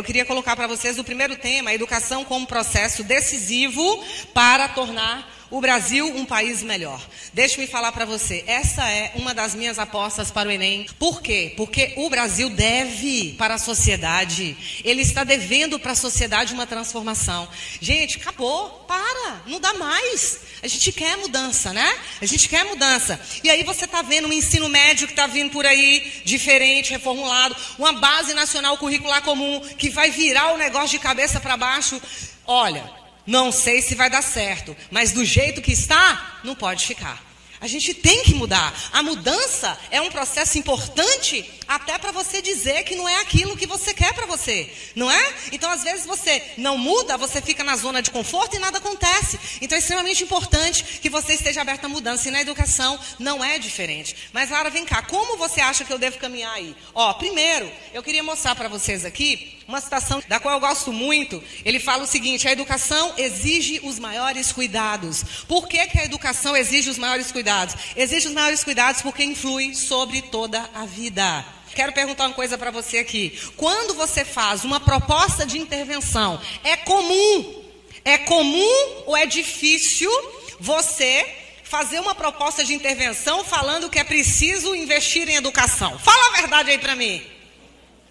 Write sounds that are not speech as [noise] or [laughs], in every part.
Eu queria colocar para vocês o primeiro tema, a educação como processo decisivo para tornar o Brasil um país melhor. Deixe-me falar para você, essa é uma das minhas apostas para o Enem. Por quê? Porque o Brasil deve para a sociedade. Ele está devendo para a sociedade uma transformação. Gente, acabou, para, não dá mais. A gente quer mudança, né? A gente quer mudança. E aí você está vendo um ensino médio que está vindo por aí, diferente, reformulado, uma base nacional curricular comum que vai virar o negócio de cabeça para baixo. Olha, não sei se vai dar certo, mas do jeito que está, não pode ficar. A gente tem que mudar. A mudança é um processo importante até para você dizer que não é aquilo que você quer para você, não é? Então, às vezes você não muda, você fica na zona de conforto e nada acontece. Então, é extremamente importante que você esteja aberto à mudança e na educação não é diferente. Mas, Lara, vem cá, como você acha que eu devo caminhar aí? Ó, primeiro, eu queria mostrar para vocês aqui uma citação da qual eu gosto muito. Ele fala o seguinte: a educação exige os maiores cuidados. Por que, que a educação exige os maiores cuidados? Exige os maiores cuidados porque influi sobre toda a vida. Quero perguntar uma coisa para você aqui. Quando você faz uma proposta de intervenção, é comum, é comum ou é difícil você fazer uma proposta de intervenção falando que é preciso investir em educação? Fala a verdade aí para mim.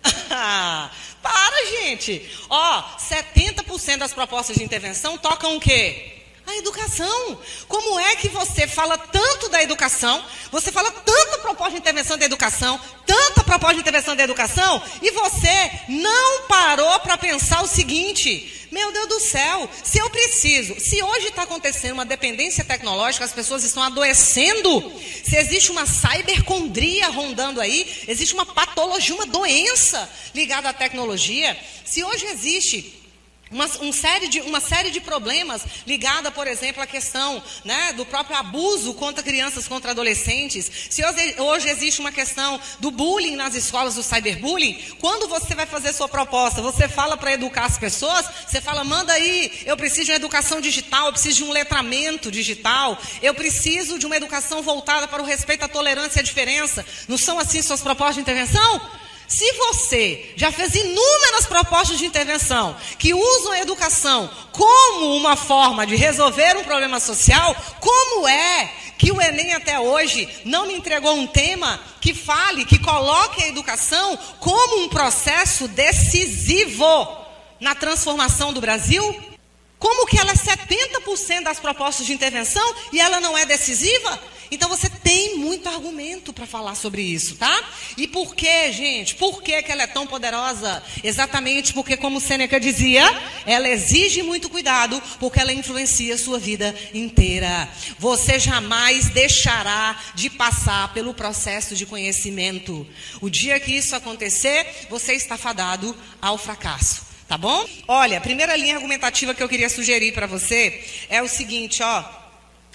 [laughs] Para, gente. Ó, 70% das propostas de intervenção tocam o quê? A educação. Como é que você fala tanto da educação, você fala tanta proposta de intervenção da educação, tanta proposta de intervenção da educação, e você não parou para pensar o seguinte: meu Deus do céu, se eu preciso, se hoje está acontecendo uma dependência tecnológica, as pessoas estão adoecendo, se existe uma cybercondria rondando aí, existe uma patologia, uma doença ligada à tecnologia, se hoje existe uma, um série de, uma série de problemas ligada, por exemplo, à questão né, do próprio abuso contra crianças, contra adolescentes. Se hoje, hoje, existe uma questão do bullying nas escolas, do cyberbullying, quando você vai fazer sua proposta, você fala para educar as pessoas, você fala, manda aí, eu preciso de uma educação digital, eu preciso de um letramento digital, eu preciso de uma educação voltada para o respeito à tolerância e à diferença. Não são assim suas propostas de intervenção? Se você já fez inúmeras propostas de intervenção que usam a educação como uma forma de resolver um problema social, como é que o Enem até hoje não me entregou um tema que fale, que coloque a educação como um processo decisivo na transformação do Brasil? Como que ela é 70% das propostas de intervenção e ela não é decisiva? Então você tem muito argumento para falar sobre isso, tá? E por que, gente? Por que, que ela é tão poderosa? Exatamente porque, como Sêneca dizia, ela exige muito cuidado, porque ela influencia a sua vida inteira. Você jamais deixará de passar pelo processo de conhecimento. O dia que isso acontecer, você está fadado ao fracasso. Tá bom? Olha, a primeira linha argumentativa que eu queria sugerir para você é o seguinte, ó.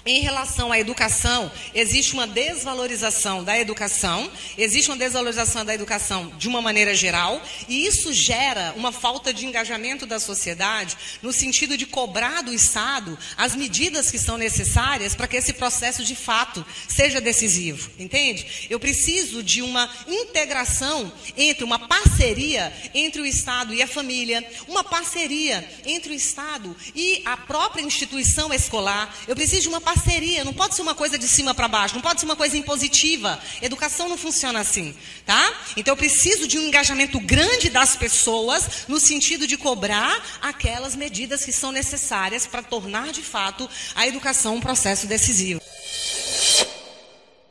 Em relação à educação, existe uma desvalorização da educação, existe uma desvalorização da educação de uma maneira geral, e isso gera uma falta de engajamento da sociedade no sentido de cobrar do Estado as medidas que são necessárias para que esse processo de fato seja decisivo. Entende? Eu preciso de uma integração entre uma parceria entre o Estado e a família, uma parceria entre o Estado e a própria instituição escolar. Eu preciso de uma parceria parceria, não pode ser uma coisa de cima para baixo, não pode ser uma coisa impositiva. Educação não funciona assim, tá? Então eu preciso de um engajamento grande das pessoas no sentido de cobrar aquelas medidas que são necessárias para tornar de fato a educação um processo decisivo.